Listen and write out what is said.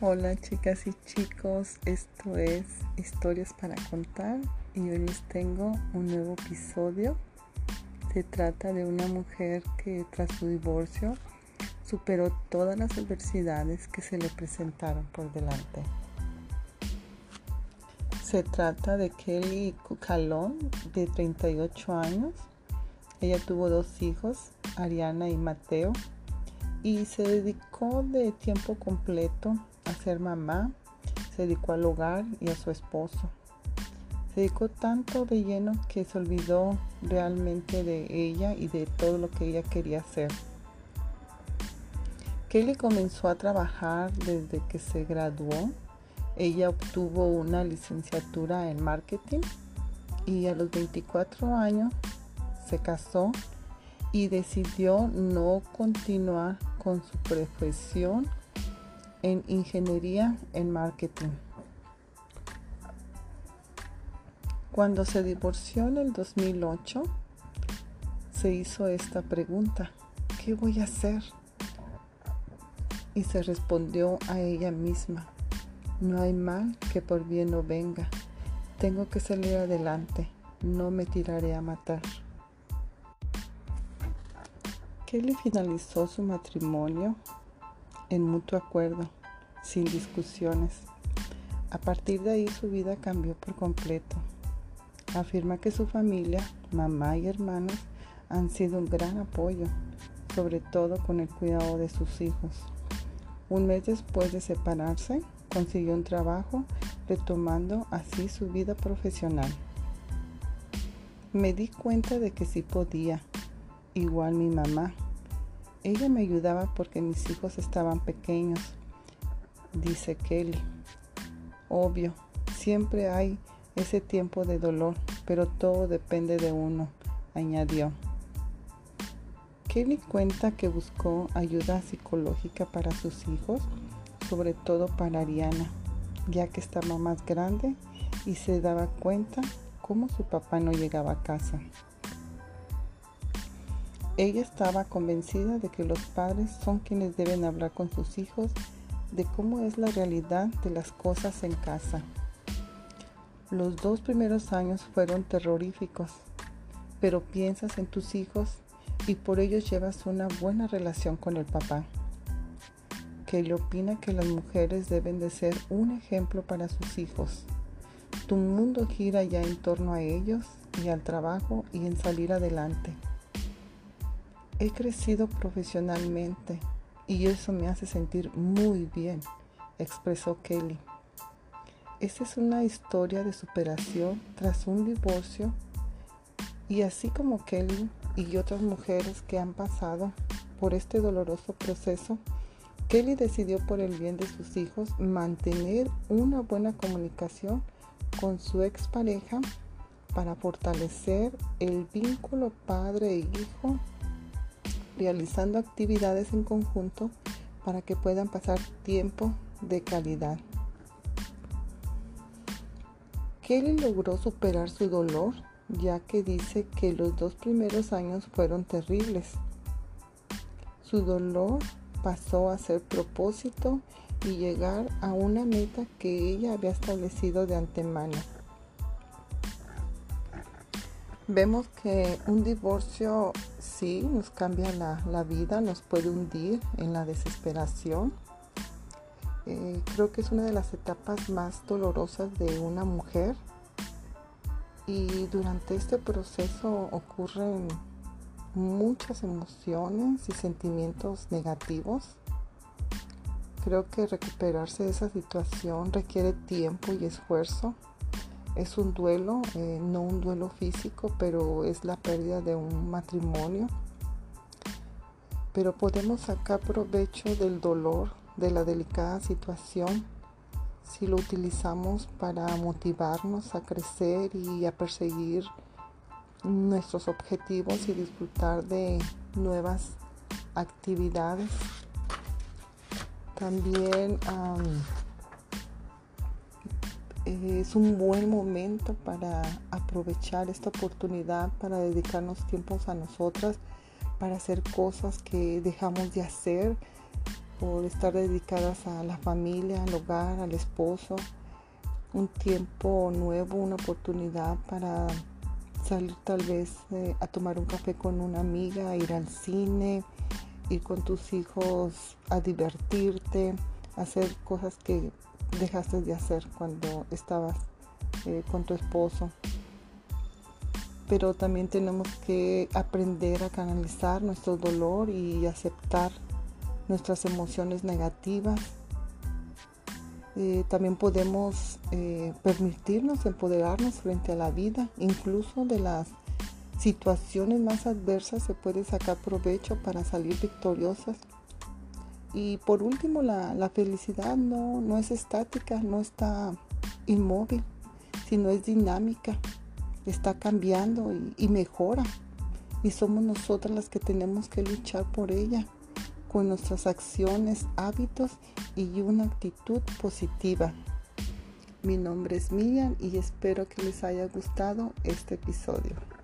Hola chicas y chicos, esto es Historias para contar y hoy les tengo un nuevo episodio. Se trata de una mujer que tras su divorcio superó todas las adversidades que se le presentaron por delante. Se trata de Kelly Cucalón, de 38 años. Ella tuvo dos hijos, Ariana y Mateo, y se dedicó de tiempo completo a ser mamá, se dedicó al hogar y a su esposo. Se dedicó tanto de lleno que se olvidó realmente de ella y de todo lo que ella quería hacer. Kelly comenzó a trabajar desde que se graduó. Ella obtuvo una licenciatura en marketing y a los 24 años se casó y decidió no continuar con su profesión en ingeniería en marketing. Cuando se divorció en el 2008, se hizo esta pregunta, ¿qué voy a hacer? Y se respondió a ella misma, no hay mal que por bien no venga, tengo que salir adelante, no me tiraré a matar. Kelly finalizó su matrimonio en mutuo acuerdo, sin discusiones. A partir de ahí su vida cambió por completo. Afirma que su familia, mamá y hermanos han sido un gran apoyo, sobre todo con el cuidado de sus hijos. Un mes después de separarse, consiguió un trabajo, retomando así su vida profesional. Me di cuenta de que sí podía, igual mi mamá, ella me ayudaba porque mis hijos estaban pequeños, dice Kelly. Obvio, siempre hay ese tiempo de dolor, pero todo depende de uno, añadió. Kelly cuenta que buscó ayuda psicológica para sus hijos, sobre todo para Ariana, ya que estaba más grande y se daba cuenta cómo su papá no llegaba a casa. Ella estaba convencida de que los padres son quienes deben hablar con sus hijos de cómo es la realidad de las cosas en casa. Los dos primeros años fueron terroríficos, pero piensas en tus hijos y por ellos llevas una buena relación con el papá. Kelly opina que las mujeres deben de ser un ejemplo para sus hijos. Tu mundo gira ya en torno a ellos y al trabajo y en salir adelante. He crecido profesionalmente y eso me hace sentir muy bien, expresó Kelly. Esta es una historia de superación tras un divorcio y así como Kelly y otras mujeres que han pasado por este doloroso proceso, Kelly decidió por el bien de sus hijos mantener una buena comunicación con su expareja para fortalecer el vínculo padre e hijo realizando actividades en conjunto para que puedan pasar tiempo de calidad. Kelly logró superar su dolor ya que dice que los dos primeros años fueron terribles. Su dolor pasó a ser propósito y llegar a una meta que ella había establecido de antemano. Vemos que un divorcio sí nos cambia la, vida, nos puede hundir en la desesperación. Eh, creo que es una de las etapas más dolorosas de una mujer y durante este proceso ocurren muchas emociones y sentimientos negativos. Creo que recuperarse de esa situación requiere tiempo y esfuerzo es un duelo, eh, no un duelo físico, pero es la pérdida de un matrimonio. Pero podemos sacar provecho del dolor, de la delicada situación, si lo utilizamos para motivarnos a crecer y a perseguir nuestros objetivos y disfrutar de nuevas actividades. También es un buen momento para aprovechar esta oportunidad, para dedicarnos tiempos a nosotras, para hacer cosas que dejamos de hacer por estar dedicadas a la familia, al hogar, al esposo. Un tiempo nuevo, una oportunidad para salir tal vez eh, a tomar un café con una amiga, ir al cine, ir con tus hijos a divertirte, hacer cosas que dejaste de hacer cuando estabas eh, con tu esposo. Pero también tenemos que aprender a canalizar nuestro dolor y aceptar nuestras emociones negativas. Eh, también podemos eh, permitirnos empoderarnos frente a la vida, incluso de las situaciones más adversas se puede sacar provecho para salir victoriosas. Y por último, la, felicidad no, no es estática, no está inmóvil, sino es dinámica, está cambiando y, y mejora. Y somos nosotras las que tenemos que luchar por ella con nuestras acciones, hábitos y una actitud positiva. Mi nombre es Miriam y espero que les haya gustado este episodio.